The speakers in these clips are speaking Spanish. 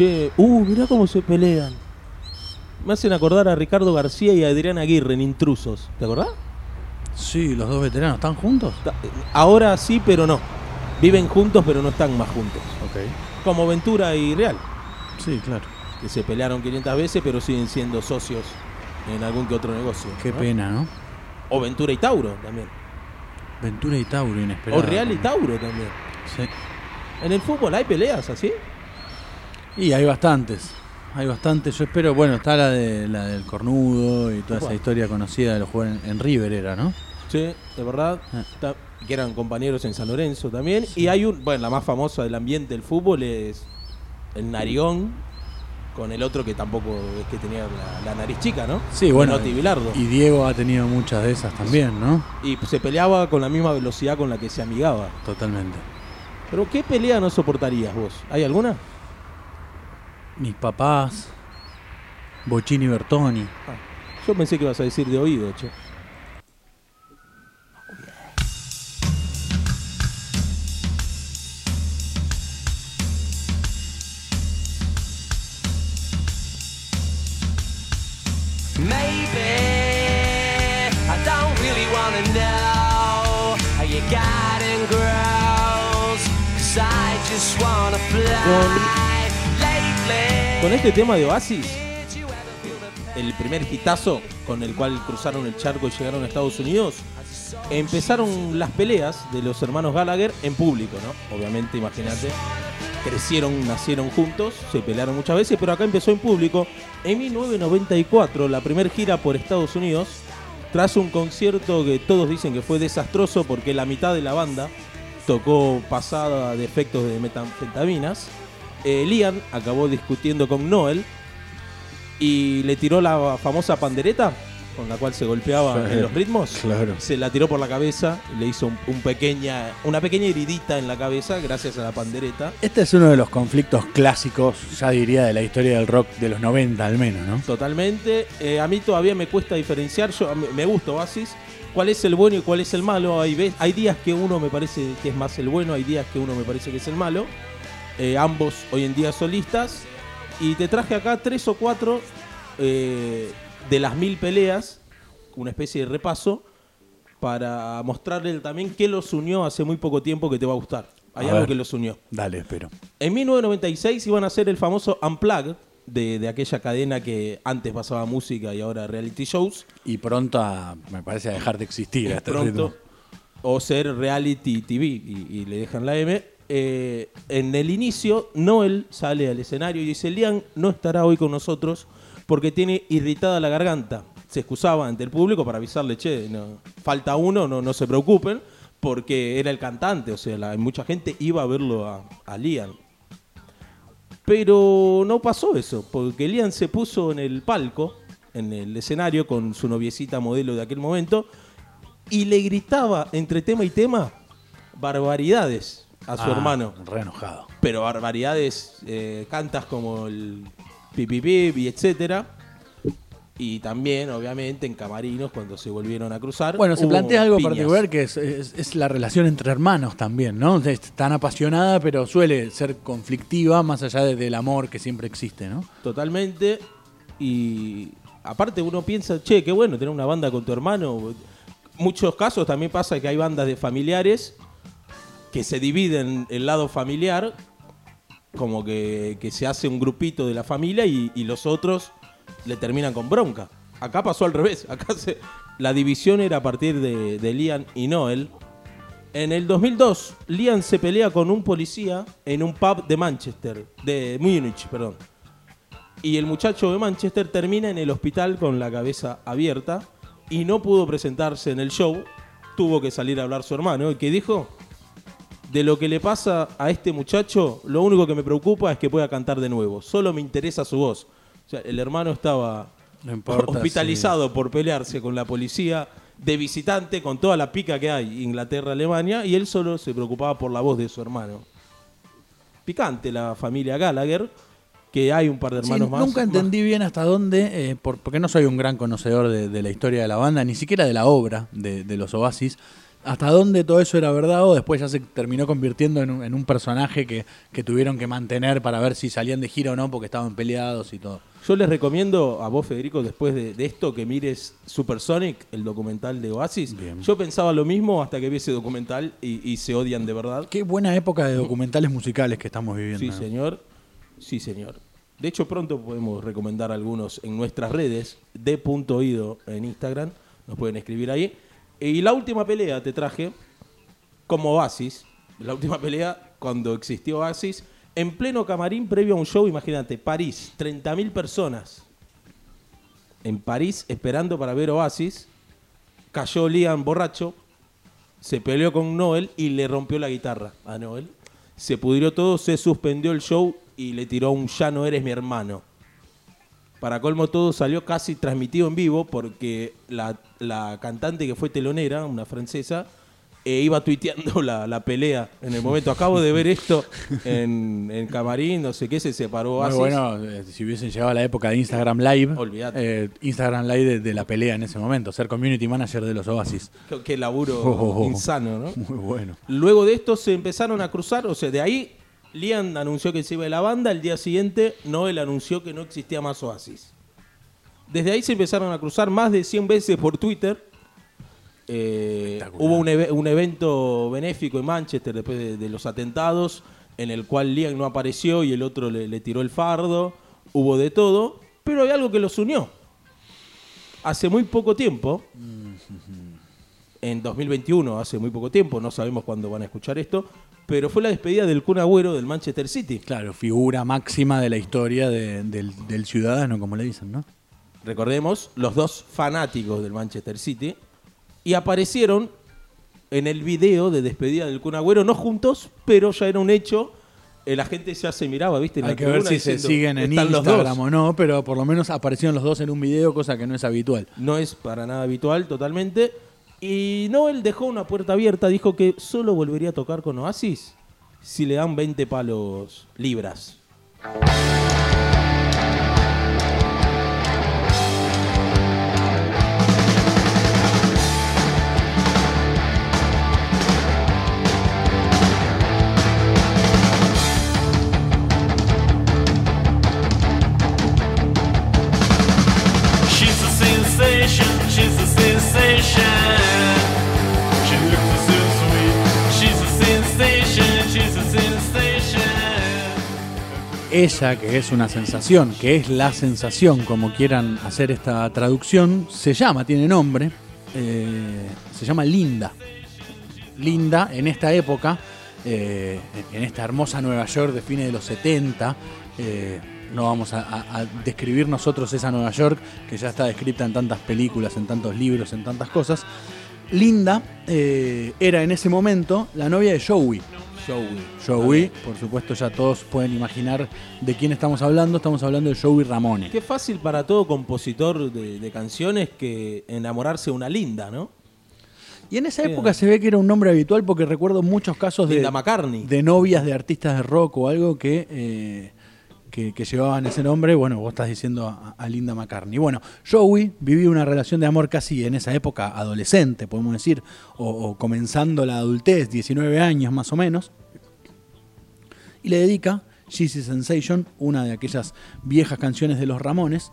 Che, uh, mirá cómo se pelean. Me hacen acordar a Ricardo García y a Adrián Aguirre en Intrusos. ¿Te acordás? Sí, los dos veteranos están juntos. Ta- Ahora sí, pero no. Viven juntos, pero no están más juntos. Ok. Como Ventura y Real, Sí, claro. que se pelearon 500 veces, pero siguen siendo socios en algún que otro negocio. Qué ¿no? pena, ¿no? O Ventura y Tauro también. Ventura y Tauro, inesperado. O Real y Tauro también. Sí. En el fútbol hay peleas así. Y hay bastantes. Hay bastantes. Yo espero, bueno, está la, de, la del cornudo y toda esa historia conocida de los jugadores en, en River, era, ¿no? Sí, de verdad. Ah. Que eran compañeros en San Lorenzo también. Y hay un, bueno, la más famosa del ambiente del fútbol es el Narigón con el otro que tampoco es que tenía la, la nariz chica, ¿no? Sí, bueno. Bilardo. Y Diego ha tenido muchas de esas también, ¿no? Y se peleaba con la misma velocidad con la que se amigaba. Totalmente. Pero ¿qué pelea no soportarías vos? ¿Hay alguna? Mis papás, Bochini Bertoni. Ah, yo pensé que ibas a decir de oído, che. Maybe I don't really wanna know how you got in girls. Cause I just wanna fly. Con este tema de Oasis, el primer hitazo con el cual cruzaron el charco y llegaron a Estados Unidos, empezaron las peleas de los hermanos Gallagher en público, ¿no? Obviamente, imagínate, crecieron, nacieron juntos, se pelearon muchas veces, pero acá empezó en público. En 1994, la primera gira por Estados Unidos, tras un concierto que todos dicen que fue desastroso porque la mitad de la banda tocó pasada de efectos de metanfetaminas, eh, Liam acabó discutiendo con Noel y le tiró la famosa pandereta con la cual se golpeaba en los ritmos. Claro. Se la tiró por la cabeza, le hizo un, un pequeña, una pequeña heridita en la cabeza gracias a la pandereta. Este es uno de los conflictos clásicos, ya diría, de la historia del rock de los 90 al menos, ¿no? Totalmente. Eh, a mí todavía me cuesta diferenciar. Yo me gusta Oasis. ¿Cuál es el bueno y cuál es el malo? Hay días que uno me parece que es más el bueno, hay días que uno me parece que es el malo. Eh, ambos hoy en día solistas. Y te traje acá tres o cuatro eh, de las mil peleas, una especie de repaso, para mostrarle también qué los unió hace muy poco tiempo que te va a gustar. Hay A algo ver. que los unió. Dale, espero. En 1996 iban a hacer el famoso Unplugged de, de aquella cadena que antes pasaba música y ahora reality shows. Y pronto a- me parece a dejar de existir a este pronto. O ser reality TV y, y le dejan la M. Eh, en el inicio, Noel sale al escenario y dice: Liam no estará hoy con nosotros porque tiene irritada la garganta. Se excusaba ante el público para avisarle: Che, falta uno, no, no se preocupen, porque era el cantante. O sea, mucha gente iba a verlo a, a Liam. Pero no pasó eso, porque Liam se puso en el palco, en el escenario, con su noviecita modelo de aquel momento, y le gritaba entre tema y tema barbaridades a su Ah, hermano. Re enojado. Pero barbaridades, eh, cantas como el pipi pipi, etcétera. Y también, obviamente, en camarinos, cuando se volvieron a cruzar. Bueno, se plantea algo piñas. particular que es, es- es la relación entre hermanos también, ¿no? Es tan apasionada, pero suele ser conflictiva más allá de- del amor que siempre existe, ¿no? Totalmente. Y aparte uno piensa, che, qué bueno tener una banda con tu hermano. Muchos casos también pasa que hay bandas de familiares que se dividen el lado familiar, como que, que se hace un grupito de la familia y, los otros le terminan con bronca. Acá pasó al revés. Acá la división era a partir de, de Liam y Noel. En el 2002, Liam se pelea con un policía en un pub de Manchester, de Múnich, perdón. Y el muchacho de Manchester termina en el hospital con la cabeza abierta y no pudo presentarse en el show. Tuvo que salir a hablar su hermano. ¿Y qué dijo? De lo que le pasa a este muchacho, lo único que me preocupa es que pueda cantar de nuevo. Solo me interesa su voz. O sea, el hermano estaba No importa hospitalizado por pelearse con la policía de visitante, con toda la pica que hay, Inglaterra-Alemania, y él solo se preocupaba por la voz de su hermano. Picante la familia Gallagher, que hay un par de Sí, hermanos más. nunca entendí bien hasta dónde, eh, por- porque no soy un gran conocedor de, de la historia de la banda, ni siquiera de la obra de, de los Oasis, hasta dónde todo eso era verdad o después ya se terminó convirtiendo en un, en un personaje que, que tuvieron que mantener para ver si salían de gira o no porque estaban peleados y todo. Yo les recomiendo a vos, Federico, después de, de esto, que mires Supersonic, el documental de Oasis. Bien. Yo pensaba lo mismo hasta que vi ese documental y, y se odian de verdad. Qué buena época de documentales musicales que estamos viviendo. Sí, señor. Sí, señor. De hecho, pronto podemos recomendar algunos en nuestras redes, de.oído en Instagram. Nos pueden escribir ahí. Y la última pelea te traje como Oasis. La última pelea cuando existió Oasis. En pleno camarín previo a un show, imagínate, París, 30.000 personas. En París esperando para ver Oasis. Cayó Liam borracho, se peleó con Noel y le rompió la guitarra a Noel. Se pudrió todo, se suspendió el show y le tiró un ya no eres mi hermano. Para colmo todo salió casi transmitido en vivo porque la, la cantante que fue telonera, una francesa, eh, iba tuiteando la, la pelea en el momento. Acabo de ver esto en, en Camarín, no sé qué, se separó Muy bueno, eh, si hubiesen llegado a la época de Instagram Live, Olvídate. eh, Instagram Live de, de la pelea en ese momento, ser community manager de los Oasis. Qué, qué laburo Oh, oh, oh. insano, ¿no? Muy bueno. Luego de esto se empezaron a cruzar, o sea, de ahí Liam anunció que se iba de la banda, el día siguiente Noel anunció que no existía más Oasis. Desde ahí se empezaron a cruzar más de 100 veces por Twitter. Eh, hubo un, eve- un evento benéfico en Manchester después de, de los atentados, en el cual Liam no apareció y el otro le, le tiró el fardo. Hubo de todo, pero hay algo que los unió. Hace muy poco tiempo, en 2021, hace muy poco tiempo, no sabemos cuándo van a escuchar esto, pero fue la despedida del Kun Agüero del Manchester City. Claro, figura máxima de la historia de- del, del ciudadano, como le dicen, ¿no? Recordemos, los dos fanáticos del Manchester City, y aparecieron en el video de despedida del Kun Agüero, no juntos, pero ya era un hecho. Eh, la gente ya se miraba, ¿viste? En Hay la que ver si se siguen en. Instagram o no, pero por lo menos aparecieron los dos en un video, cosa que no es habitual. No es para nada habitual, totalmente. Y Noel dejó una puerta abierta, dijo que solo volvería a tocar con Oasis si le dan 20 palos libras. Ella, que es una sensación, que es la sensación, como quieran hacer esta traducción, se llama, tiene nombre, eh, se llama Linda. Linda, en esta época, eh, en esta hermosa Nueva York de fines de los 70, eh, no vamos a, a- describir nosotros esa Nueva York, que ya está descrita en tantas películas, en tantos libros, en tantas cosas. Linda era en ese momento la novia de Joey. Joey. Joey, por supuesto ya todos pueden imaginar de quién estamos hablando, estamos hablando de Joey Ramone. Qué fácil para todo compositor de, de canciones que enamorarse de una linda, ¿no? Y en esa época se ve que era un nombre habitual porque recuerdo muchos casos de, Linda McCartney. de novias de artistas de rock o algo que, eh, que, llevaban ese nombre. Bueno, vos estás diciendo a, Linda McCartney. Bueno, Joey vivía una relación de amor casi en esa época adolescente, podemos decir, o, comenzando la adultez, 19 años más o menos. Y le dedica a Sensation, una de aquellas viejas canciones de los Ramones.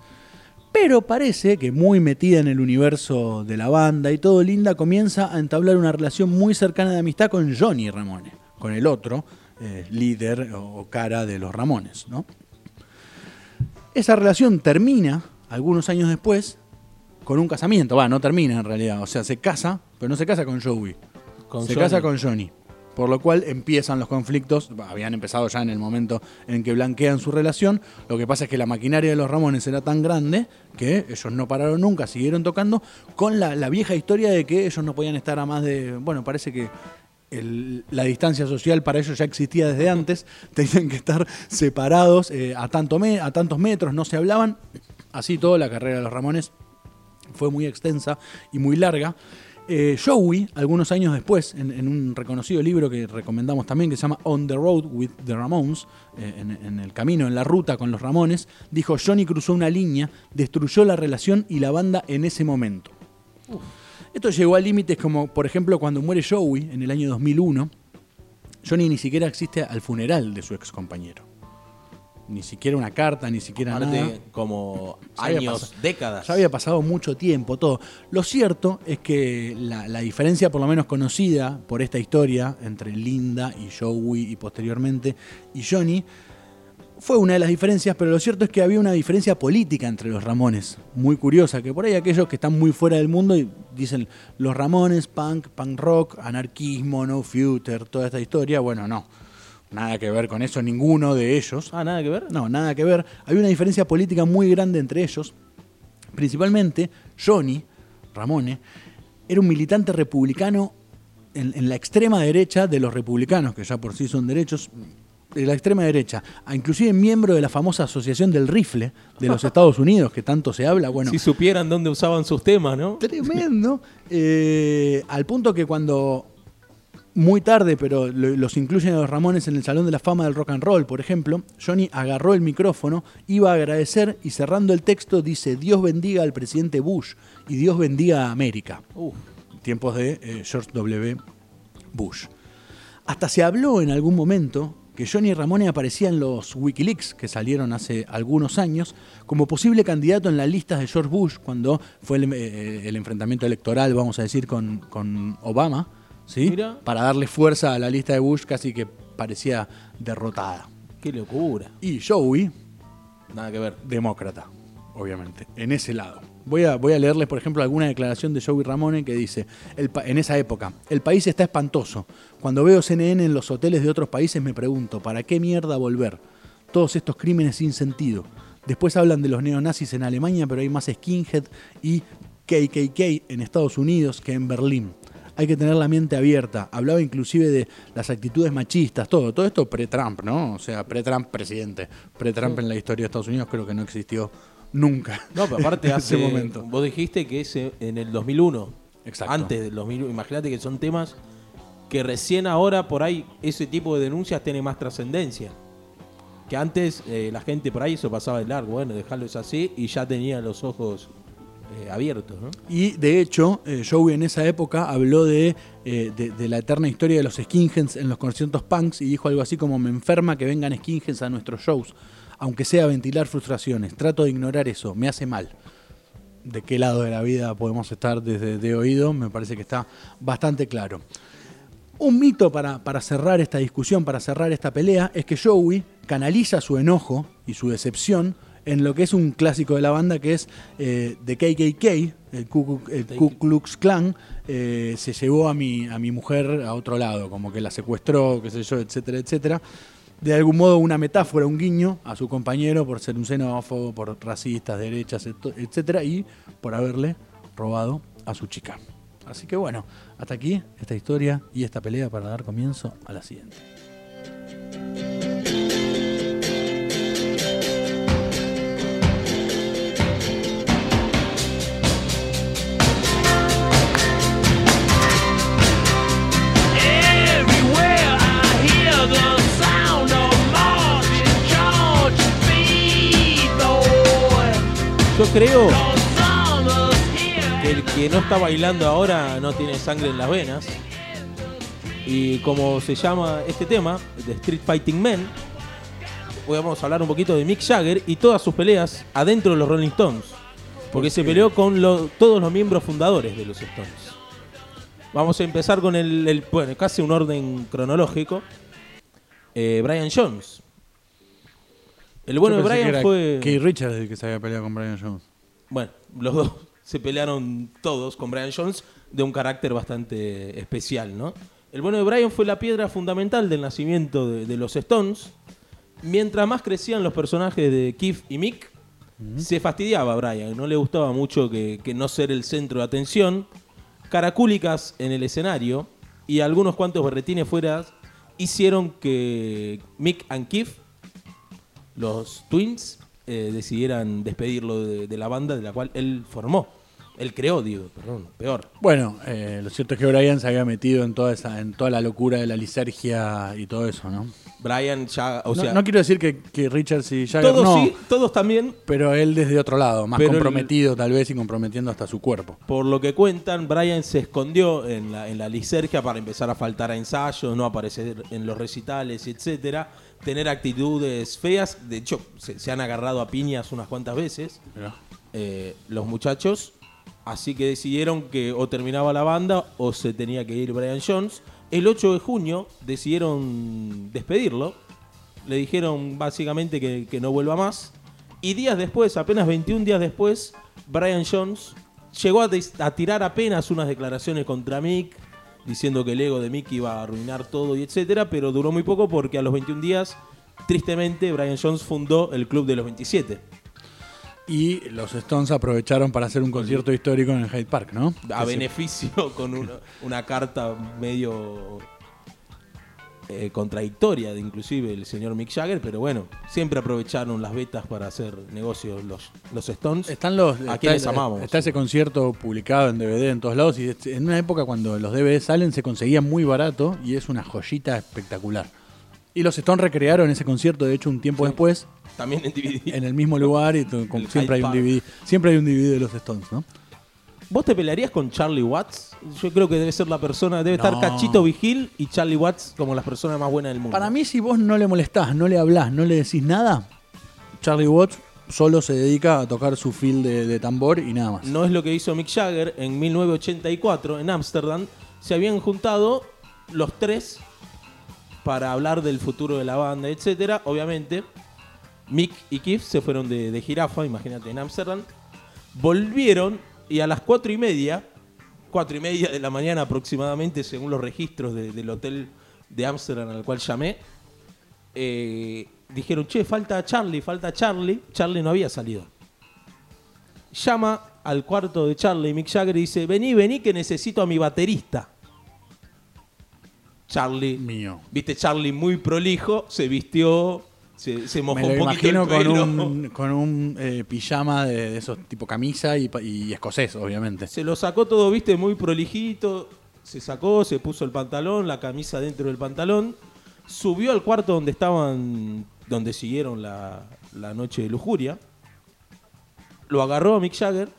Pero parece que muy metida en el universo de la banda y todo, Linda comienza a entablar una relación muy cercana de amistad con Johnny Ramone, con el otro eh, líder o cara de los Ramones. ¿no? Esa relación termina algunos años después con un casamiento. Va, no termina en realidad. O sea, se casa, pero no se casa con Joey. Con se Johnny. casa con Johnny. Por lo cual empiezan los conflictos. Habían empezado ya en el momento en que blanquean su relación. Lo que pasa es que la maquinaria de los Ramones era tan grande que ellos no pararon nunca, siguieron tocando con la, la vieja historia de que ellos no podían estar a más de. Bueno, parece que la distancia social para ellos ya existía desde antes. Tenían que estar separados eh, a, a tantos metros, no se hablaban. Así todo, la carrera de los Ramones fue muy extensa y muy larga. Eh, Joey, algunos años después, en, un reconocido libro que recomendamos también, que se llama On the Road with the Ramones, eh, en, en el camino, en la ruta con los Ramones, dijo, Johnny cruzó una línea, destruyó la relación y la banda en ese momento. Esto llegó a límites como, por ejemplo, cuando muere Joey en el año 2001, Johnny ni siquiera existe al funeral de su ex compañero. Ni siquiera una carta, ni siquiera nada. Aparte, como Ya había años, décadas. Ya había pasado mucho tiempo, todo. Lo cierto es que la, la diferencia, por lo menos conocida por esta historia, entre Linda y Joey y posteriormente y Johnny, fue una de las diferencias, pero lo cierto es que había una diferencia política entre los Ramones, muy curiosa, que por ahí aquellos que están muy fuera del mundo y dicen los Ramones, punk, punk rock, anarquismo, no future, toda esta historia, bueno, no, nada que ver con eso, ninguno de ellos. Ah, nada que ver. No, nada que ver. Había una diferencia política muy grande entre ellos. Principalmente, Johnny Ramone era un militante republicano en, en la extrema derecha de los republicanos, que ya por sí son derechos, de la extrema derecha, a inclusive miembro de la famosa Asociación del Rifle de los Estados Unidos, que tanto se habla. Bueno, Si supieran dónde usaban sus temas, ¿no? Tremendo. Eh, al punto que cuando, muy tarde, pero lo- los incluyen a los Ramones en el Salón de la Fama del Rock and Roll, por ejemplo, Johnny agarró el micrófono, iba a agradecer y cerrando el texto dice, Dios bendiga al presidente Bush y Dios bendiga a América. Tiempos de eh, George W. Bush. Hasta se habló en algún momento que Johnny Ramone aparecía en los Wikileaks que salieron hace algunos años como posible candidato en las listas de George Bush cuando fue el, eh, el enfrentamiento electoral, vamos a decir, con, con Obama, ¿sí? Mira. Para darle fuerza a la lista de Bush casi que parecía derrotada. Qué locura. Y Joey, Nada que ver. demócrata, obviamente, en ese lado. Voy a, voy a leerles, por ejemplo, alguna declaración de Joey Ramone que dice, el en esa época, el país está espantoso. Cuando veo CNN en los hoteles de otros países me pregunto, ¿para qué mierda volver? Todos estos crímenes sin sentido. Después hablan de los neonazis en Alemania, pero hay más skinhead y KKK en Estados Unidos que en Berlín. Hay que tener la mente abierta. Hablaba inclusive de las actitudes machistas, todo. Todo esto pre-Trump, ¿no? O sea, pre-Trump presidente. Pre-Trump en la historia de Estados Unidos creo que no existió nunca. No, pero aparte hace ese momento. Vos dijiste que ese en el 2001. Exacto. Antes del 2001. Imagínate que son temas que recién ahora por ahí ese tipo de denuncias tiene más trascendencia. Que antes eh, la gente por ahí eso pasaba de largo. Bueno, dejarlo es así y ya tenía los ojos eh, abiertos, ¿no? Y de hecho, eh, Joey en esa época habló de, eh, de, de la eterna historia de los skinheads en los conciertos punks y dijo algo así como me enferma que vengan skinheads a nuestros shows, aunque sea ventilar frustraciones. Trato de ignorar eso, me hace mal. De qué lado de la vida podemos estar desde de oído, me parece que está bastante claro. Un mito para, para cerrar esta discusión, para cerrar esta pelea, es que Joey canaliza su enojo y su decepción en lo que es un clásico de la banda, que es eh, The KKK, el Ku, el Ku Klux Klan, eh, se llevó a mi, a mi mujer a otro lado, como que la secuestró, qué sé yo, etcétera, etcétera. De algún modo una metáfora, un guiño a su compañero por ser un xenófobo, por racistas, derechas, et- etcétera, y por haberle robado a su chica. Así que bueno, hasta aquí esta historia y esta pelea para dar comienzo a la siguiente. Yo creo que el que no está bailando ahora no tiene sangre en las venas. Y como se llama este tema, de Street Fighting Men, hoy vamos a hablar un poquito de Mick Jagger y todas sus peleas adentro de los Rolling Stones. Porque se peleó con lo- todos los miembros fundadores de los Stones. Vamos a empezar con el, el- bueno, casi un orden cronológico. Eh, Brian Jones. El bueno de Brian fue... Keith Richards el que se había peleado con Brian Jones. Bueno, los dos se pelearon todos con Brian Jones de un carácter bastante especial, ¿no? El bueno de Brian fue la piedra fundamental del nacimiento de, de los Stones. Mientras más crecían los personajes de Keith y Mick, se fastidiaba a Brian, no le gustaba mucho que, que no ser el centro de atención. Caracúlicas en el escenario y algunos cuantos berretines fuera hicieron que Mick and Keith los Twins eh, decidieran despedirlo de, de la banda de la cual él formó. Él creó, digo, perdón, peor. Bueno, eh, lo cierto es que Brian se había metido en toda esa, en toda la locura de la lisergia y todo eso, ¿no? Brian ya, o no, sea, no quiero decir que, que Richards y Jagger todos no, sí, todos también, pero él desde otro lado, más el- comprometido tal vez y comprometiendo hasta su cuerpo. por lo que cuentan, Brian se escondió en la, en la lisergia para empezar a faltar a ensayos, no aparecer en los recitales, etcétera, tener actitudes feas. De hecho, se, se han agarrado a piñas unas cuantas veces eh, los muchachos. Así que decidieron que o terminaba la banda o se tenía que ir Brian Jones. El 8 de junio decidieron despedirlo. Le dijeron básicamente que, que no vuelva más. Y días después, apenas 21 días después, Brian Jones llegó a, a tirar apenas unas declaraciones contra Mick, diciendo que el ego de Mick iba a arruinar todo y etcétera, pero duró muy poco porque a los 21 días, tristemente, Brian Jones fundó el Club de los 27. Y los Stones aprovecharon para hacer un concierto histórico en el Hyde Park, ¿no? a beneficio con una, una carta medio eh, contradictoria de inclusive el señor Mick Jagger, pero bueno, siempre aprovecharon las betas para hacer negocios los, los Stones. Están los, a está, quienes amamos. está ese concierto publicado en DVD en todos lados y en una época cuando los DVD salen se conseguía muy barato y es una joyita espectacular. Y los Stones recrearon ese concierto, de hecho, un tiempo después, También en DVD. en el mismo lugar y como siempre hay un. DVD. Siempre hay un DVD de los Stones, ¿no? ¿Vos te pelearías con Charlie Watts? Yo creo que debe ser la persona, debe estar No. Cachito Vigil y Charlie Watts como las personas más buenas del mundo. Para mí, si vos no le molestás, no le hablás, no le decís nada, Charlie Watts solo se dedica a tocar su fil de, de tambor y nada más. No es lo que hizo Mick Jagger en 1984 en Ámsterdam. Se habían juntado los tres para hablar del futuro de la banda, etcétera. Obviamente, Mick y Keith se fueron de, de jirafa, imagínate, en Ámsterdam. Volvieron y a las cuatro y media, cuatro y media de la mañana aproximadamente, según los registros de- del hotel de Ámsterdam al cual llamé, eh, dijeron, che, falta Charlie, falta Charlie. Charlie no había salido llama al cuarto de Charlie Mick Jagger y dice, vení, vení que necesito a mi baterista. Charlie, Mío. viste, Charlie muy prolijo, se vistió, se, se mojó Me lo un poquito imagino el con un, con un eh, pijama de, de esos tipo camisa y escocés, obviamente. Se lo sacó todo, viste, muy prolijito. Se sacó, se puso el pantalón, la camisa dentro del pantalón. Subió al cuarto donde estaban, donde siguieron la, la noche de lujuria. Lo agarró a Mick Jagger.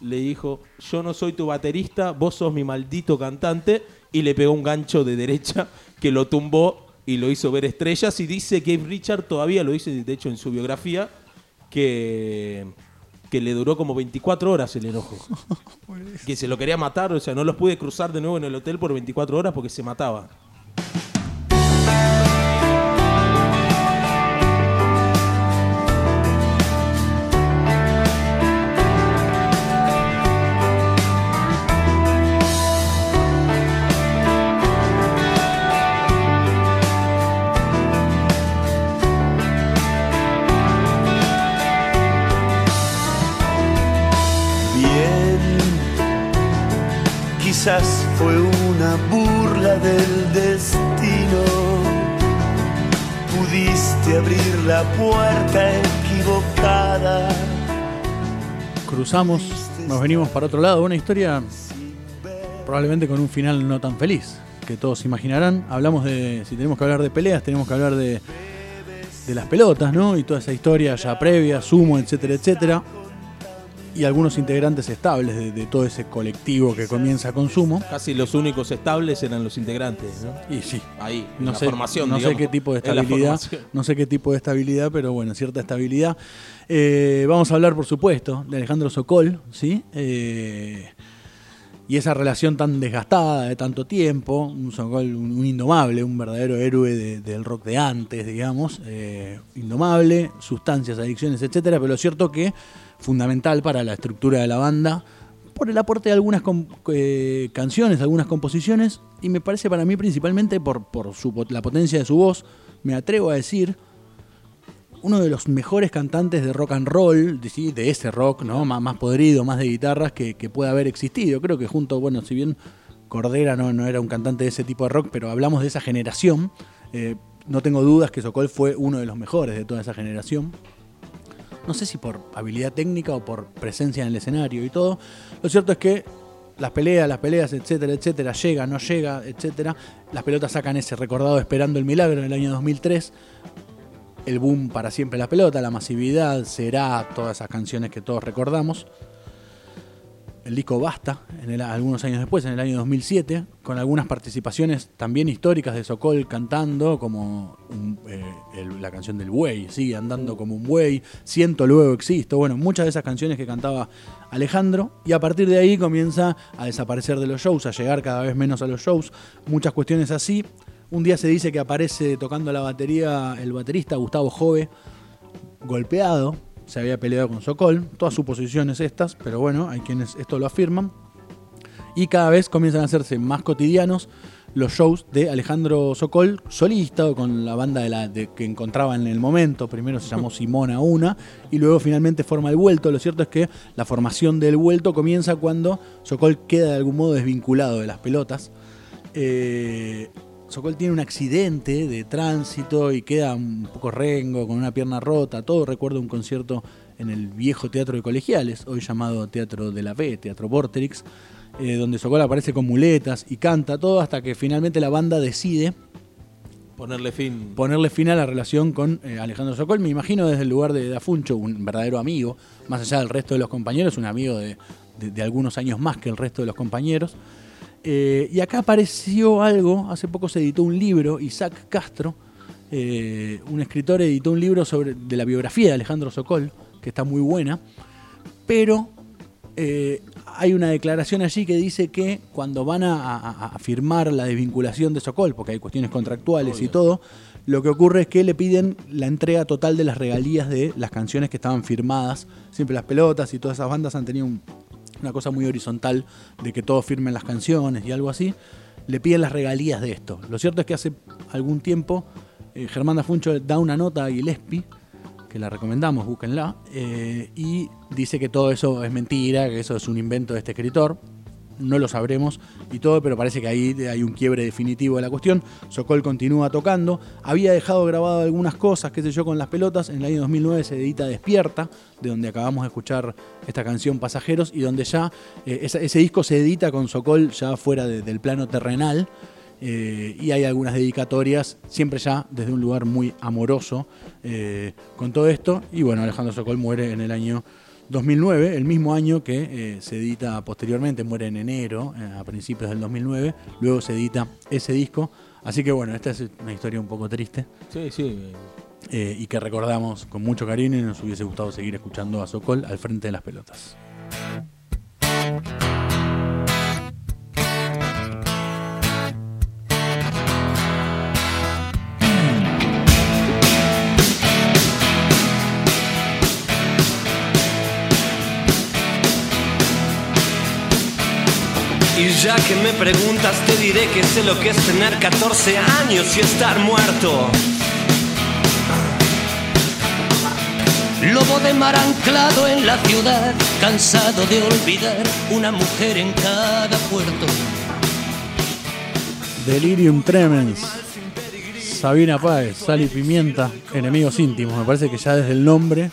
Le dijo, yo no soy tu baterista, vos sos mi maldito cantante. Y le pegó un gancho de derecha que lo tumbó y lo hizo ver estrellas. Y dice que Richard todavía lo dice, de hecho, en su biografía, que, que le duró como 24 horas el enojo. que se lo quería matar, o sea, no los pude cruzar de nuevo en el hotel por 24 horas porque se mataba. Puerta equivocada. Cruzamos, nos venimos para otro lado. Una historia probablemente con un final no tan feliz, que todos imaginarán. Hablamos de, si tenemos que hablar de peleas, tenemos que hablar de, de las pelotas, ¿no? Y toda esa historia ya previa, sumo, etcétera, etcétera. Y algunos integrantes estables de, de todo ese colectivo que comienza con sumo. Casi los únicos estables eran los integrantes, ¿no? Y sí, Ahí, en no la sé, formación, no sé qué tipo de la estabilidad, no sé qué tipo de estabilidad, pero bueno, cierta estabilidad. Eh, vamos a hablar, por supuesto, de Alejandro Sokol, ¿sí? Eh, y esa relación tan desgastada de tanto tiempo, un indomable, un verdadero héroe de- del rock de antes, digamos, eh, indomable, sustancias, adicciones, etcétera, pero lo cierto que fundamental para la estructura de la banda por el aporte de algunas eh, canciones, algunas composiciones, y me parece para mí principalmente por, por su la potencia de su voz, me atrevo a decir, uno de los mejores cantantes de rock and roll, de, ese rock, ¿no? Más, más podrido, más de guitarras que, que pueda haber existido. Creo que junto, bueno, si bien Cordera no, no era un cantante de ese tipo de rock, pero hablamos de esa generación, eh, no tengo dudas que Sokol fue uno de los mejores de toda esa generación. no sé si por habilidad técnica o por presencia en el escenario y todo. Lo cierto es que las peleas, las peleas, etcétera, etcétera, llega, no llega, etcétera. Las pelotas sacan ese recordado Esperando el Milagro en el año 2003. El boom para siempre la pelota, la masividad, será, todas esas canciones que todos recordamos. El disco Basta, en algunos años después, en el año 2007, con algunas participaciones también históricas de Sokol cantando, como eh, la canción del buey, sigue andando como un buey, siento luego existo, bueno, muchas de esas canciones que cantaba Alejandro, y a partir de ahí comienza a desaparecer de los shows, a llegar cada vez menos a los shows, muchas cuestiones así. Un día se dice que aparece tocando la batería el baterista Gustavo Jove, golpeado, se había peleado con Sokol, todas suposiciones estas, pero bueno, hay quienes esto lo afirman. Y cada vez comienzan a hacerse más cotidianos los shows de Alejandro Sokol, solista con la banda de la, de- que encontraba en el momento. Primero se llamó Simona Una y luego finalmente forma el vuelto. Lo cierto es que la formación del vuelto comienza cuando Sokol queda de algún modo desvinculado de las pelotas. Eh, Sokol tiene un accidente de tránsito y queda un poco rengo, con una pierna rota. Todo recuerda un concierto en el viejo Teatro de Colegiales, hoy llamado Teatro de la B, Teatro Vorterix, eh, donde Sokol aparece con muletas y canta todo hasta que finalmente la banda decide Ponerle fin. ponerle fin a la relación con eh, Alejandro Sokol. Me imagino desde el lugar de Dafuncho, un verdadero amigo, más allá del resto de los compañeros, un amigo de, de- de algunos años más que el resto de los compañeros. Eh, y acá apareció algo, hace poco se editó un libro, Isaac Castro, eh, un escritor editó un libro sobre, de la biografía de Alejandro Sokol, que está muy buena, pero eh, hay una declaración allí que dice que cuando van a, a- a firmar la desvinculación de Sokol, porque hay cuestiones contractuales y todo, lo que ocurre es que le piden la entrega total de las regalías de las canciones que estaban firmadas. Siempre las pelotas y todas esas bandas han tenido un- una cosa muy horizontal de que todos firmen las canciones y algo así. Le piden las regalías de esto. Lo cierto es que hace algún tiempo eh, Germán Dafuncho da una nota a Gillespie que la recomendamos, búsquenla, eh, y dice que todo eso es mentira, que eso es un invento de este escritor. No lo sabremos y todo, pero parece que ahí hay un quiebre definitivo de la cuestión. Sokol continúa tocando. Había dejado grabado algunas cosas, qué sé yo, con las pelotas. En el año 2009 se edita Despierta, de donde acabamos de escuchar esta canción Pasajeros, y donde ya eh, ese disco se edita con Sokol ya fuera de- del plano terrenal. Eh, y hay algunas dedicatorias, siempre ya desde un lugar muy amoroso eh, con todo esto. Y bueno, Alejandro Sokol muere en el año 2009, el mismo año que eh, se edita posteriormente, muere en enero, eh, a principios del 2009, luego se edita ese disco. Así que bueno, esta es una historia un poco triste Sí, sí. eh, y que recordamos con mucho cariño y nos hubiese gustado seguir escuchando a Sokol al frente de las pelotas. Y ya que me preguntas, te diré que sé lo que es tener 14 años y estar muerto. Lobo de mar anclado en la ciudad, cansado de olvidar una mujer en cada puerto. Delirium Tremens. Sabina Páez, Sal y Pimienta, enemigos íntimos. Me parece que ya desde el nombre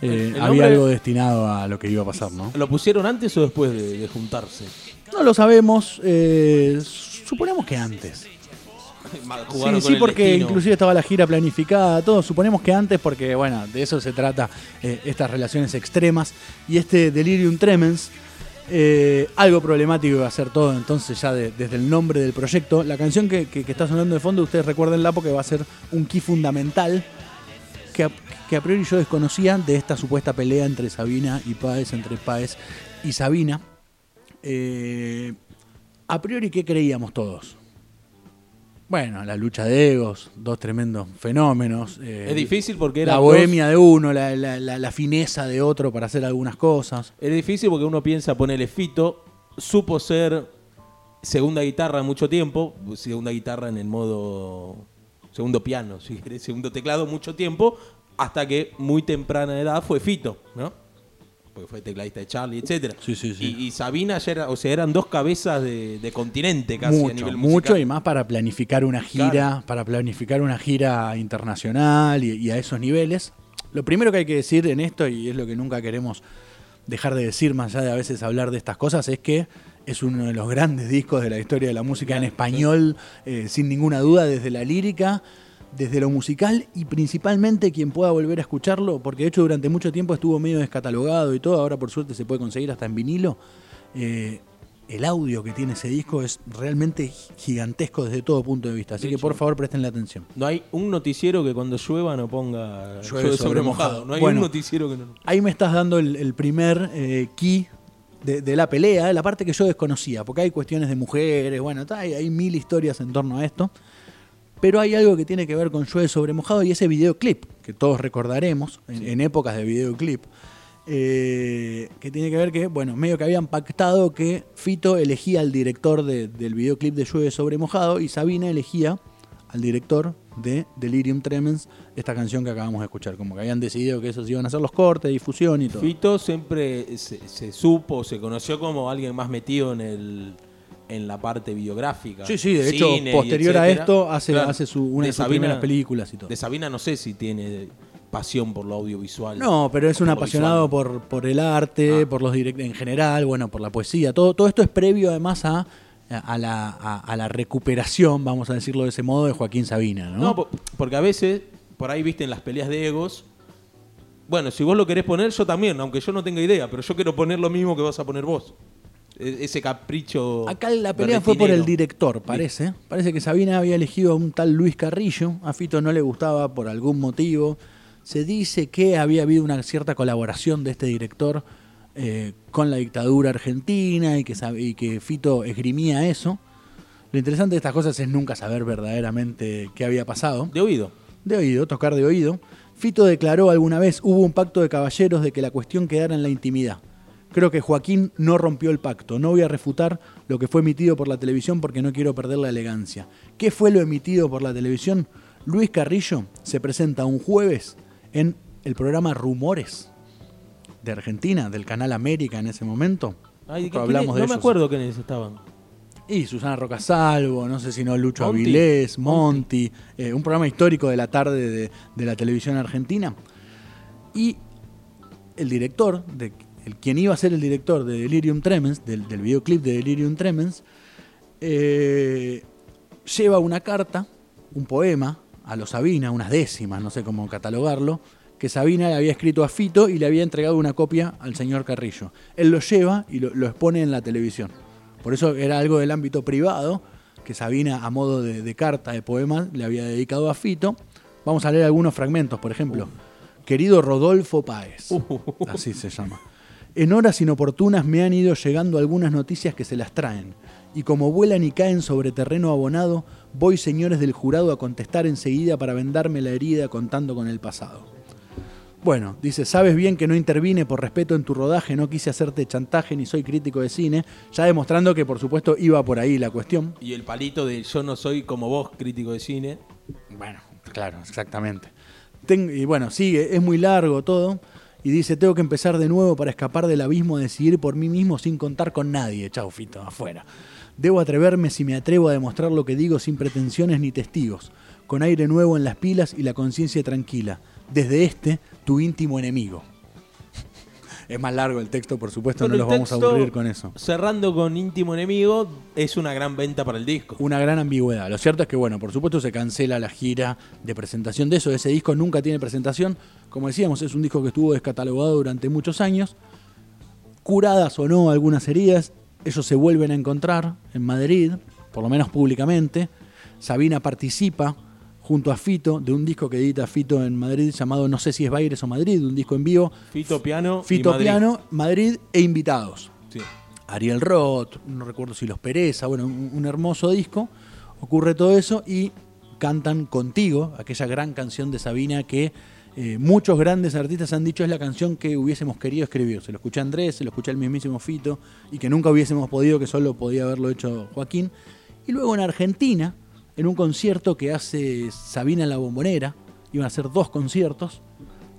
eh, había algo destinado a lo que iba a pasar, ¿no? ¿Lo pusieron antes o después de, de juntarse? No lo sabemos, eh, suponemos que antes. Sí, sí, porque destino. inclusive estaba la gira planificada, todo. Suponemos que antes, porque bueno, de eso se trata eh, estas relaciones extremas. Y este Delirium Tremens, eh, algo problemático iba a ser todo. Entonces, ya de- desde el nombre del proyecto, la canción que, que- que está sonando de fondo, ustedes recuérdenla porque va a ser un key fundamental que a, que a priori yo desconocía de esta supuesta pelea entre Sabina y Páez, entre Páez y Sabina. Eh, a priori, ¿qué creíamos todos? Bueno, la lucha de egos, dos tremendos fenómenos. eh, Es difícil porque era La bohemia de uno, la, la- la- la fineza de otro para hacer algunas cosas. Es difícil porque uno piensa ponerle Fito, supo ser segunda guitarra mucho tiempo, segunda guitarra en el modo segundo piano, si querés, segundo teclado mucho tiempo, hasta que muy temprana edad fue Fito, ¿no? Porque fue tecladista de Charlie, etcétera. Sí, sí, sí. Y, y Sabina ya era, o sea, eran dos cabezas de, de continente casi a mucho, nivel mucho musical. y más para planificar una gira, Claro. para planificar una gira internacional y, y a esos niveles. Lo primero que hay que decir en esto, y es lo que nunca queremos dejar de decir más allá de a veces hablar de estas cosas, es que es uno de los grandes discos de la historia de la música en español, eh, sin ninguna duda, desde la lírica, desde lo musical y principalmente quien pueda volver a escucharlo, porque de hecho durante mucho tiempo estuvo medio descatalogado y todo, ahora por suerte se puede conseguir hasta en vinilo. eh, el audio que tiene ese disco es realmente gigantesco desde todo punto de vista, así De que hecho. por favor presten la atención. No hay un noticiero que cuando llueva no ponga Llueve llueve sobre mojado. No hay Bueno. un noticiero que no. Ahí me estás dando el, el primer eh, key de, de la pelea, la parte que yo desconocía, porque hay cuestiones de mujeres, bueno, hay, hay mil historias en torno a esto. Pero hay algo que tiene que ver con Llueve sobre mojado y ese videoclip, que todos recordaremos en, en épocas de videoclip, eh, que tiene que ver que, bueno, medio que habían pactado que Fito elegía al director de- del videoclip de Llueve sobre mojado y Sabina elegía al director de Delirium Tremens, esta canción que acabamos de escuchar. Como que habían decidido que esos iban a hacer los cortes, difusión y todo. Fito siempre se, se supo, se conoció como alguien más metido en el en la parte videográfica. Sí, sí, de hecho, posterior a esto, hace, hace su, una de, sus Sabina- primeras películas y todo. De Sabina no sé si tiene pasión por lo audiovisual. No, pero es un apasionado por, por el arte, Ah. por los direct en general, bueno, por la poesía. Todo, todo esto es previo además a, a, la, a, a la recuperación, vamos a decirlo de ese modo, de Joaquín Sabina, ¿no? No, po- porque a veces, por ahí viste en las peleas de egos. Bueno, si vos lo querés poner, yo también, aunque yo no tenga idea, pero yo quiero poner lo mismo que vas a poner vos. E- Ese capricho. Acá la pelea fue por el director, parece. Parece que Sabina había elegido a un tal Luis Carrillo. A Fito no le gustaba por algún motivo. Se dice que había habido una cierta colaboración de este director eh, con la dictadura argentina y que, y que Fito esgrimía eso. Lo interesante de estas cosas es nunca saber verdaderamente qué había pasado. De oído. De oído, tocar de oído. Fito declaró alguna vez, hubo un pacto de caballeros de que la cuestión quedara en la intimidad. Creo que Joaquín no rompió el pacto. No voy a refutar lo que fue emitido por la televisión porque no quiero perder la elegancia. ¿Qué fue lo emitido por la televisión? Luis Carrillo se presenta un jueves en el programa Rumores de Argentina, del canal América en ese momento. Ay, Poco ¿qué- hablamos de no me acuerdo quiénes estaban. Y Susana Rocasalvo, no sé si no Lucho. Avilés, Monti, eh, un programa histórico de la tarde de, de la televisión argentina. Y el director, de, el, quien iba a ser el director de Delirium Tremens, del, del videoclip de Delirium Tremens, eh, lleva una carta, un poema, a los Sabina, unas décimas, no sé cómo catalogarlo, que Sabina le había escrito a Fito y le había entregado una copia al señor Carrillo. Él lo lleva y lo, lo expone en la televisión. Por eso era algo del ámbito privado, que Sabina, a modo de, de carta, de poema, le había dedicado a Fito. Vamos a leer algunos fragmentos, por ejemplo. Querido Rodolfo Páez, así se llama. En horas inoportunas me han ido llegando algunas noticias que se las traen, y como vuelan y caen sobre terreno abonado, voy señores del jurado a contestar enseguida para vendarme la herida contando con el pasado. Bueno, dice, sabes bien que no intervine por respeto en tu rodaje, no quise hacerte chantaje ni soy crítico de cine, ya demostrando que por supuesto iba por ahí la cuestión. Y el palito de yo no soy como vos, crítico de cine. Bueno, claro, exactamente. Ten- y bueno, sigue, es muy largo todo. Y dice, tengo que empezar de nuevo para escapar del abismo, decidir por mí mismo sin contar con nadie. Chau, Fito, afuera. Debo atreverme si me atrevo a demostrar lo que digo sin pretensiones ni testigos, con aire nuevo en las pilas y la conciencia tranquila. Desde este, tu íntimo enemigo. Es más largo el texto, por supuesto, Pero no los vamos a aburrir con eso. Cerrando con íntimo enemigo, es una gran venta para el disco. una gran ambigüedad. Lo cierto es que, bueno, por supuesto se cancela la gira de presentación de eso. Ese disco nunca tiene presentación. Como decíamos, es un disco que estuvo descatalogado durante muchos años. Curadas o no algunas heridas, ellos se vuelven a encontrar en Madrid, por lo menos públicamente. Sabina participa junto a Fito de un disco que edita Fito en Madrid llamado No sé si es Baires o Madrid, un disco en vivo. Fito Piano. y Fito Madrid. Piano, Madrid e invitados. Sí. Ariel Roth, no recuerdo si Los Pereza, bueno, un, un hermoso disco. Ocurre todo eso y cantan Contigo, aquella gran canción de Sabina que eh, muchos grandes artistas han dicho es la canción que hubiésemos querido escribir. Se lo escuché a Andrés, se lo escuché al mismísimo Fito y que nunca hubiésemos podido, que solo podía haberlo hecho Joaquín. Y luego en Argentina, en un concierto que hace Sabina en la Bombonera, iban a hacer dos conciertos.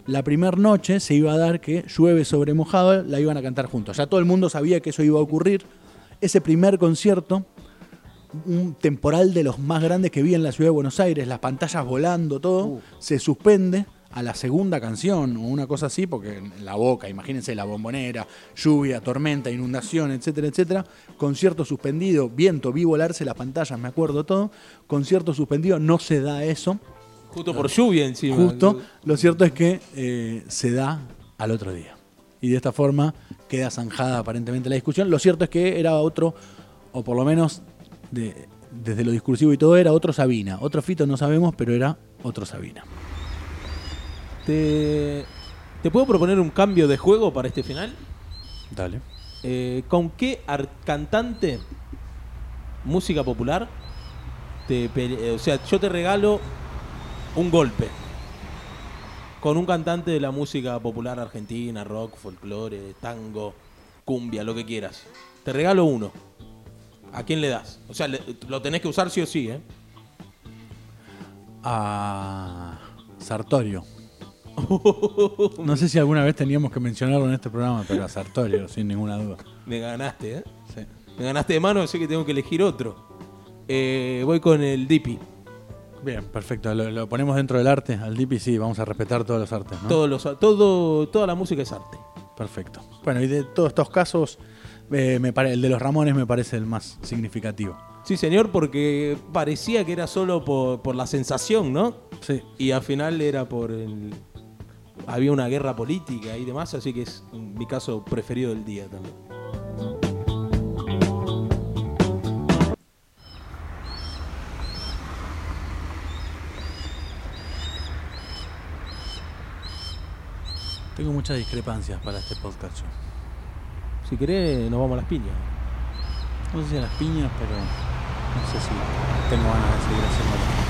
La primera noche se iba a dar que llueve sobre mojado, la iban a cantar juntos. Ya todo el mundo sabía que eso iba a ocurrir. Ese primer concierto, un temporal de los más grandes que vi en la ciudad de Buenos Aires, las pantallas volando, todo, se suspende a la segunda canción o una cosa así, porque en la boca, imagínense la bombonera, lluvia, tormenta, inundación, etcétera, etcétera, concierto suspendido, viento, vi volarse las pantallas, me acuerdo todo, concierto suspendido, no se da eso, Justo por lluvia encima. justo, lo cierto es que eh, se da al otro día. Y de esta forma queda zanjada aparentemente la discusión. Lo cierto es que era otro, o por lo menos de- desde lo discursivo y todo, era otro Sabina. Otro Fito no sabemos, pero era otro Sabina. ¿Te, ¿Te puedo proponer un cambio de juego para este final? Dale. Eh, ¿Con qué cantante música popular te o sea, yo te regalo un golpe con un cantante de la música popular argentina, rock, folclore, tango, cumbia, lo que quieras. Te regalo uno. ¿A quién le das? O sea, le- lo tenés que usar sí o sí, ¿eh? A Sartorio. No sé si alguna vez teníamos que mencionarlo en este programa, pero a Sartorio, sin ninguna duda. Me ganaste, ¿eh? Sí. Me ganaste de mano, así que tengo que elegir otro. Eh, voy con el Dipi. Bien, perfecto. Lo, lo ponemos dentro del arte. Al Dipi sí, vamos a respetar todos los artes, ¿no? Todos los, todo, toda la música es arte. Perfecto. Bueno, y de todos estos casos, eh, me pare- el de los Ramones me parece el más significativo. Sí, señor, porque parecía que era solo por, por la sensación, ¿no? Sí. Y al final era por el... Había una guerra política y demás, así que es mi caso preferido del día también. Tengo muchas discrepancias para este podcast. yo. Si querés, nos vamos a las piñas. No sé si a las piñas, pero no sé si tengo ganas de seguir haciéndolo.